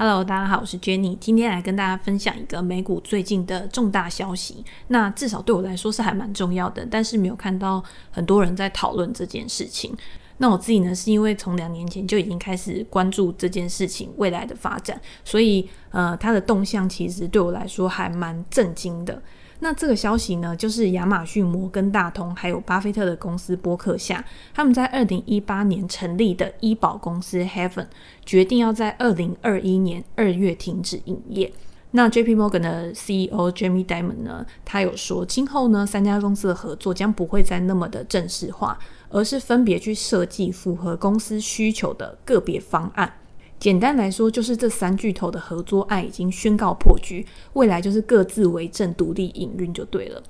Hello，大家好，我是 Jenny，今天来跟大家分享一个美股最近的重大消息。那至少对我来说是还蛮重要的，但是没有看到很多人在讨论这件事情。那我自己呢，是因为从两年前就已经开始关注这件事情未来的发展，所以呃，它的动向其实对我来说还蛮震惊的。那这个消息呢，就是亚马逊、摩根大通还有巴菲特的公司波克夏，他们在二零一八年成立的医保公司 Heaven，决定要在二零二一年二月停止营业。那 JP Morgan 的 CEO Jamie Dimon 呢，他有说，今后呢，三家公司的合作将不会再那么的正式化，而是分别去设计符合公司需求的个别方案。简单来说，就是这三巨头的合作案已经宣告破局，未来就是各自为政、独立营运就对了。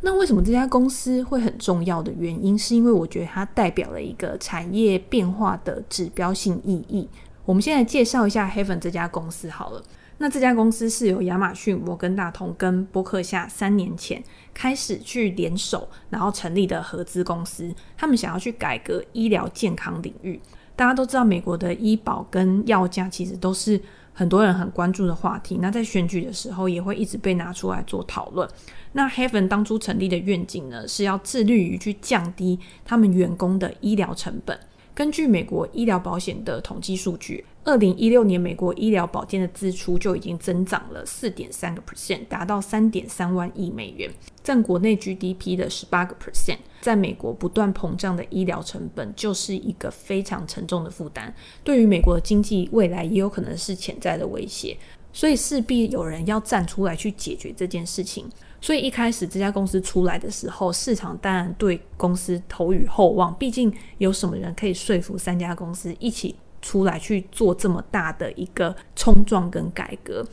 那为什么这家公司会很重要的原因，是因为我觉得它代表了一个产业变化的指标性意义。我们先来介绍一下 Heaven 这家公司好了。那这家公司是由亚马逊、摩根大通跟波克夏三年前开始去联手，然后成立的合资公司。他们想要去改革医疗健康领域。大家都知道，美国的医保跟药价其实都是很多人很关注的话题。那在选举的时候，也会一直被拿出来做讨论。那 Heaven 当初成立的愿景呢，是要致力于去降低他们员工的医疗成本。根据美国医疗保险的统计数据，二零一六年美国医疗保健的支出就已经增长了四点三个 percent，达到三点三万亿美元，占国内 GDP 的十八个 percent。在美国不断膨胀的医疗成本就是一个非常沉重的负担，对于美国的经济未来也有可能是潜在的威胁。所以势必有人要站出来去解决这件事情。所以一开始这家公司出来的时候，市场当然对公司投予厚望。毕竟有什么人可以说服三家公司一起出来去做这么大的一个冲撞跟改革？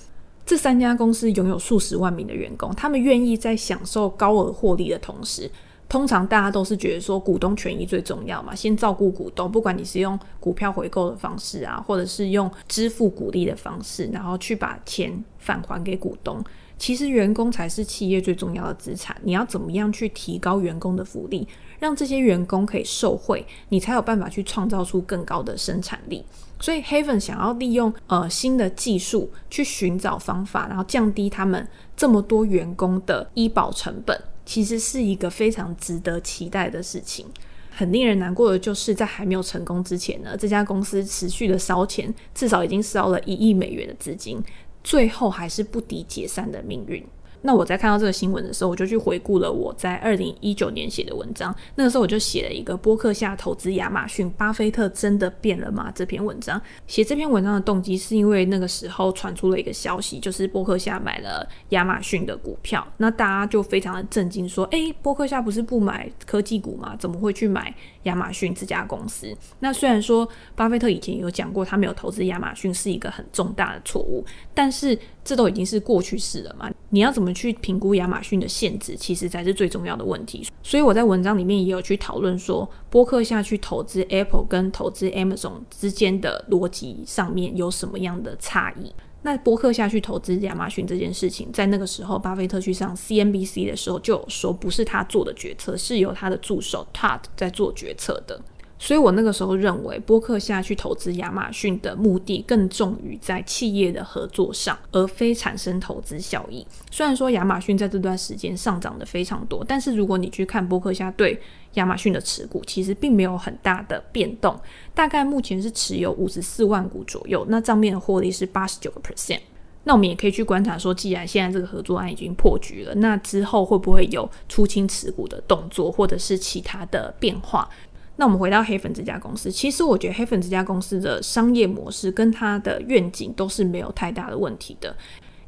这三家公司拥有数十万名的员工，他们愿意在享受高额获利的同时，通常大家都是觉得说股东权益最重要嘛，先照顾股东，不管你是用股票回购的方式啊，或者是用支付股利的方式，然后去把钱返还给股东。其实员工才是企业最重要的资产，你要怎么样去提高员工的福利，让这些员工可以受惠，你才有办法去创造出更高的生产力。所以 Heaven 想要利用呃新的技术去寻找方法，然后降低他们这么多员工的医保成本，其实是一个非常值得期待的事情。很令人难过的就是，在还没有成功之前呢，这家公司持续的烧钱，至少已经烧了一亿美元的资金。最后还是不敌解散的命运。那我在看到这个新闻的时候，我就去回顾了我在二零一九年写的文章。那个时候我就写了一个波克夏投资亚马逊，巴菲特真的变了吗？这篇文章写这篇文章的动机是因为那个时候传出了一个消息，就是波克夏买了亚马逊的股票。那大家就非常的震惊，说：“诶，波克夏不是不买科技股吗？怎么会去买亚马逊这家公司？”那虽然说巴菲特以前有讲过，他没有投资亚马逊是一个很重大的错误，但是这都已经是过去式了嘛。你要怎么去评估亚马逊的限制，其实才是最重要的问题。所以我在文章里面也有去讨论说，波克下去投资 Apple 跟投资 Amazon 之间的逻辑上面有什么样的差异。那波克下去投资亚马逊这件事情，在那个时候，巴菲特去上 CNBC 的时候就有说，不是他做的决策，是由他的助手 Todd 在做决策的。所以我那个时候认为，波克夏去投资亚马逊的目的更重于在企业的合作上，而非产生投资效益。虽然说亚马逊在这段时间上涨的非常多，但是如果你去看波克夏对亚马逊的持股，其实并没有很大的变动，大概目前是持有五十四万股左右，那账面的获利是八十九个 percent。那我们也可以去观察说，既然现在这个合作案已经破局了，那之后会不会有出清持股的动作，或者是其他的变化？那我们回到黑粉这家公司，其实我觉得黑粉这家公司的商业模式跟它的愿景都是没有太大的问题的，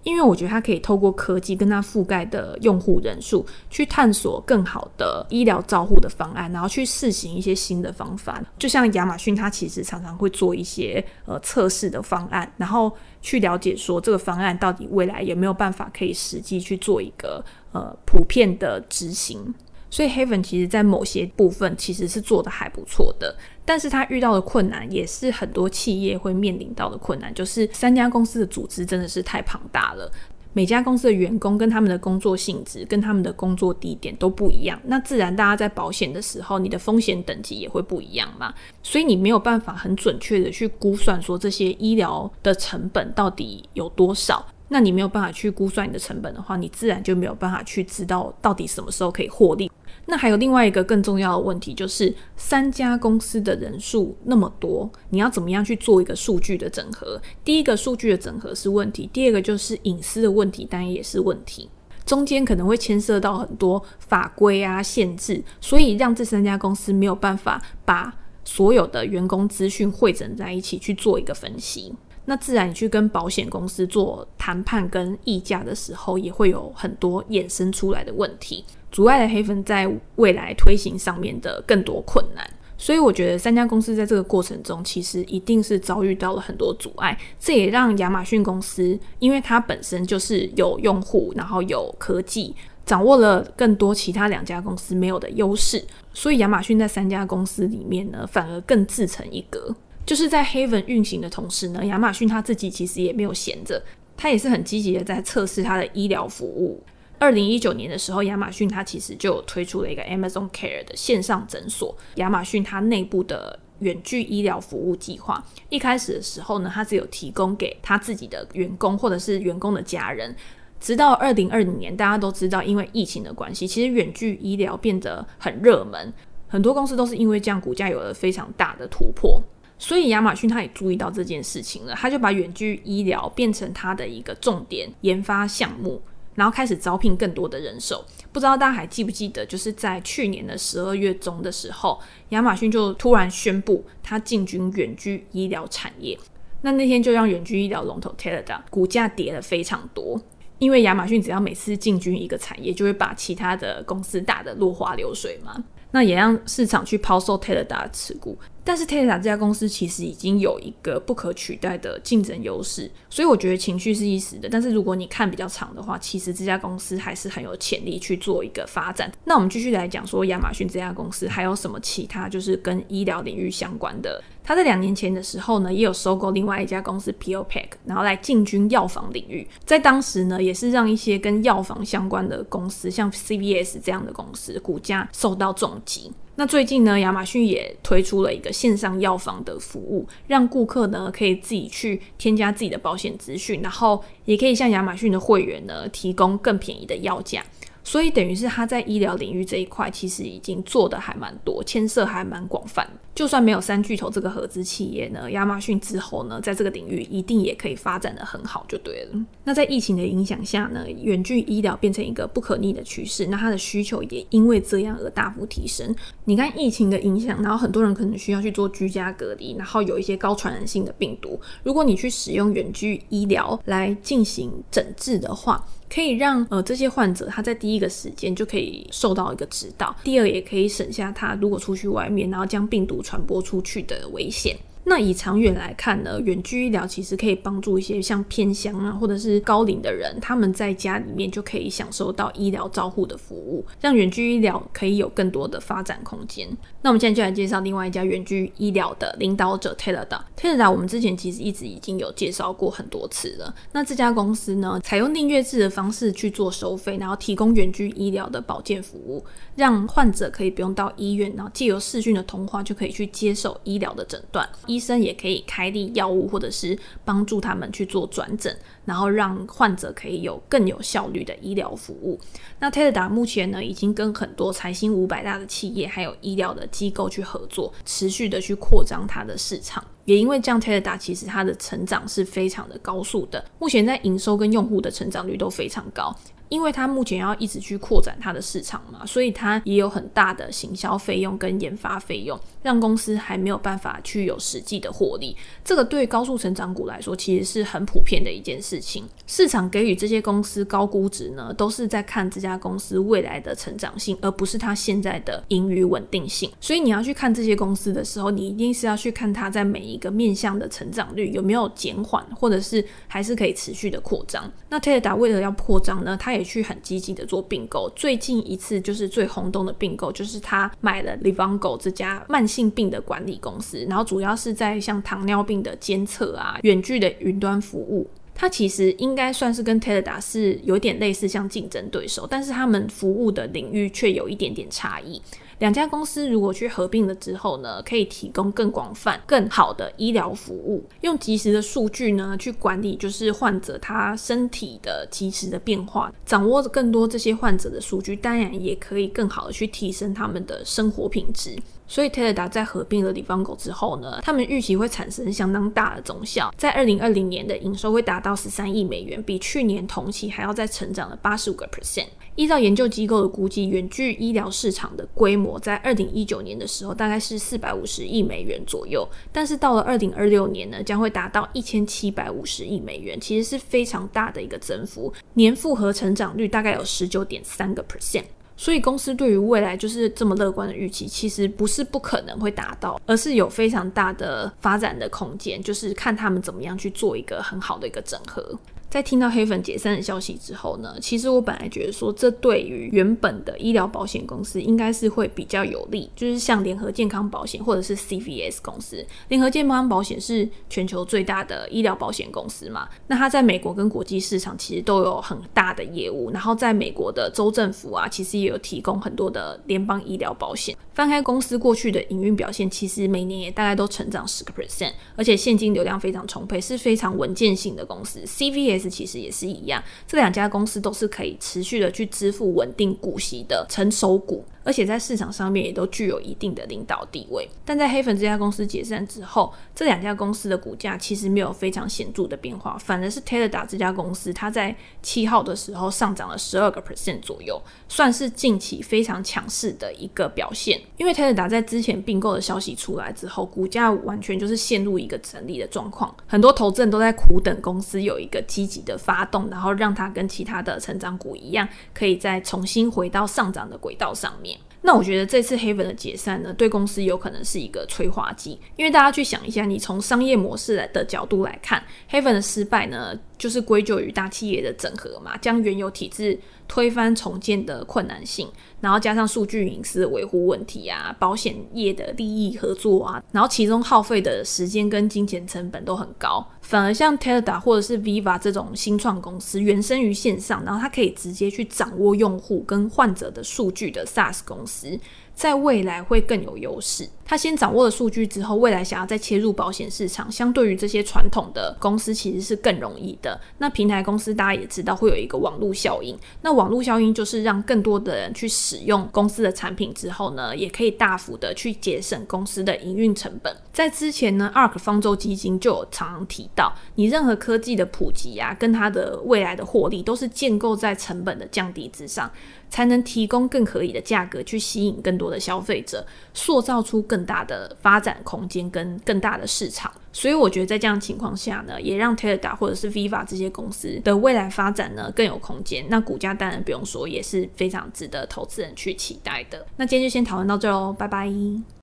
因为我觉得它可以透过科技跟它覆盖的用户人数，去探索更好的医疗照护的方案，然后去试行一些新的方法。就像亚马逊，它其实常常会做一些呃测试的方案，然后去了解说这个方案到底未来有没有办法可以实际去做一个呃普遍的执行。所以，Heaven 其实在某些部分其实是做得还不错的，但是他遇到的困难也是很多企业会面临到的困难，就是三家公司的组织真的是太庞大了。每家公司的员工跟他们的工作性质、跟他们的工作地点都不一样，那自然大家在保险的时候，你的风险等级也会不一样嘛。所以你没有办法很准确的去估算说这些医疗的成本到底有多少。那你没有办法去估算你的成本的话，你自然就没有办法去知道到底什么时候可以获利。那还有另外一个更重要的问题，就是三家公司的人数那么多，你要怎么样去做一个数据的整合？第一个数据的整合是问题，第二个就是隐私的问题，当然也是问题。中间可能会牵涉到很多法规啊、限制，所以让这三家公司没有办法把所有的员工资讯汇整在一起去做一个分析。那自然，你去跟保险公司做谈判跟议价的时候，也会有很多衍生出来的问题，阻碍了黑粉在未来推行上面的更多困难。所以，我觉得三家公司在这个过程中，其实一定是遭遇到了很多阻碍。这也让亚马逊公司，因为它本身就是有用户，然后有科技，掌握了更多其他两家公司没有的优势，所以亚马逊在三家公司里面呢，反而更自成一格。就是在 Haven 运行的同时呢，亚马逊他自己其实也没有闲着，他也是很积极的在测试他的医疗服务。二零一九年的时候，亚马逊它其实就推出了一个 Amazon Care 的线上诊所，亚马逊它内部的远距医疗服务计划。一开始的时候呢，它只有提供给他自己的员工或者是员工的家人。直到二零二零年，大家都知道，因为疫情的关系，其实远距医疗变得很热门，很多公司都是因为这样，股价有了非常大的突破。所以亚马逊他也注意到这件事情了，他就把远距医疗变成他的一个重点研发项目，然后开始招聘更多的人手。不知道大家还记不记得，就是在去年的十二月中的时候，亚马逊就突然宣布他进军远距医疗产业。那那天就让远距医疗龙头 Teladoc 股价跌了非常多，因为亚马逊只要每次进军一个产业，就会把其他的公司打得落花流水嘛。那也让市场去抛售 Teladoc 的持股。但是 Tesla 这家公司其实已经有一个不可取代的竞争优势，所以我觉得情绪是一时的。但是如果你看比较长的话，其实这家公司还是很有潜力去做一个发展。那我们继续来讲说亚马逊这家公司还有什么其他就是跟医疗领域相关的。他在两年前的时候呢，也有收购另外一家公司 PillPack，然后来进军药房领域。在当时呢，也是让一些跟药房相关的公司，像 CVS 这样的公司，股价受到重击。那最近呢，亚马逊也推出了一个线上药房的服务，让顾客呢可以自己去添加自己的保险资讯，然后也可以向亚马逊的会员呢提供更便宜的药价。所以等于是他在医疗领域这一块，其实已经做得还蛮多，牵涉还蛮广泛。就算没有三巨头这个合资企业呢，亚马逊之后呢，在这个领域一定也可以发展的很好，就对了。那在疫情的影响下呢，远距医疗变成一个不可逆的趋势，那它的需求也因为这样而大幅提升。你看疫情的影响，然后很多人可能需要去做居家隔离，然后有一些高传染性的病毒，如果你去使用远距医疗来进行诊治的话，可以让呃这些患者他在第一个时间就可以受到一个指导，第二也可以省下他如果出去外面，然后将病毒传播出去的危险。那以长远来看呢，远距医疗其实可以帮助一些像偏乡啊，或者是高龄的人，他们在家里面就可以享受到医疗照护的服务，让远距医疗可以有更多的发展空间。那我们现在就来介绍另外一家远距医疗的领导者 Teladoc。Teladoc 我们之前其实一直已经有介绍过很多次了。那这家公司呢，采用订阅制的方式去做收费，然后提供远距医疗的保健服务，让患者可以不用到医院，然后借由视讯的通话就可以去接受医疗的诊断。医医生也可以开立药物，或者是帮助他们去做转诊，然后让患者可以有更有效率的医疗服务。那泰达目前呢，已经跟很多财新五百大的企业，还有医疗的机构去合作，持续的去扩张它的市场。也因为这样，Teladoc 其实它的成长是非常的高速的，目前在营收跟用户的成长率都非常高。因为它目前要一直去扩展它的市场嘛，所以它也有很大的行销费用跟研发费用，让公司还没有办法去有实际的获利。这个对高速成长股来说，其实是很普遍的一件事情。市场给予这些公司高估值呢，都是在看这家公司未来的成长性，而不是它现在的盈余稳定性。所以你要去看这些公司的时候，你一定是要去看它在每一个面向的成长率有没有减缓，或者是还是可以持续的扩张。那 Teladoc 为了要扩张呢，它也去很积极的做并购，最近一次就是最轰动的并购，就是他买了 Livongo 这家慢性病的管理公司，然后主要是在像糖尿病的监测啊、远距的云端服务。它其实应该算是跟 Teladoc 是有点类似，像竞争对手，但是他们服务的领域却有一点点差异。两家公司如果去合并了之后呢，可以提供更广泛、更好的医疗服务，用及时的数据呢去管理，就是患者他身体的及时的变化，掌握更多这些患者的数据，当然也可以更好的去提升他们的生活品质。所以 Teladoc 在合并了 Livongo 之后呢，他们预期会产生相当大的总效，在二零二零年的营收会达到十三亿美元，比去年同期还要再成长了八十五个 percent。依照研究机构的估计，远距医疗市场的规模在二零一九年的时候大概是四百五十亿美元左右，但是到了二零二六年呢，将会达到一千七百五十亿美元，其实是非常大的一个增幅，年复合成长率大概有十九点三个 percent。所以公司对于未来就是这么乐观的预期，其实不是不可能会达到，而是有非常大的发展的空间，就是看他们怎么样去做一个很好的一个整合。在听到黑粉解散的消息之后呢，其实我本来觉得说，这对于原本的医疗保险公司应该是会比较有利，就是像联合健康保险或者是 CVS 公司。联合健康保险是全球最大的医疗保险公司嘛，那它在美国跟国际市场其实都有很大的业务，然后在美国的州政府啊，其实也有提供很多的联邦医疗保险。翻开公司过去的营运表现，其实每年也大概都成长十个 percent，而且现金流量非常充沛，是非常稳健性的公司。CVS 其实也是一样，这两家公司都是可以持续的去支付稳定股息的成熟股。而且在市场上面也都具有一定的领导地位，但在黑粉这家公司解散之后，这两家公司的股价其实没有非常显著的变化，反而是 Teladoc 这家公司，它在七号的时候上涨了十二个 percent 左右，算是近期非常强势的一个表现。因为 Teladoc 在之前并购的消息出来之后，股价完全就是陷入一个整理的状况，很多投资人都在苦等公司有一个积极的发动，然后让它跟其他的成长股一样，可以再重新回到上涨的轨道上面。那我觉得这次黑粉的解散呢，对公司有可能是一个催化剂，因为大家去想一下，你从商业模式来的角度来看，黑粉的失败呢，就是归咎于大企业的整合嘛，将原有体制推翻重建的困难性，然后加上数据隐私维护问题啊，保险业的利益合作啊，然后其中耗费的时间跟金钱成本都很高，反而像 Teladoc 或者是 Viva 这种新创公司，原生于线上，然后它可以直接去掌握用户跟患者的数据的 SaaS 公司。在未来会更有优势。他先掌握了数据之后，未来想要再切入保险市场，相对于这些传统的公司其实是更容易的。那平台公司大家也知道会有一个网络效应，那网络效应就是让更多的人去使用公司的产品之后呢，也可以大幅的去节省公司的营运成本。在之前呢，ARK 方舟基金就有常提到，你任何科技的普及啊，跟它的未来的获利都是建构在成本的降低之上，才能提供更合理的价格去吸引更多的消费者，塑造出更大的发展空间跟更大的市场。所以我觉得在这样情况下呢，也让 Telia 或者是 Viva 这些公司的未来发展呢更有空间。那股价当然不用说，也是非常值得投资人去期待的。那今天就先讨论到这喽，拜拜。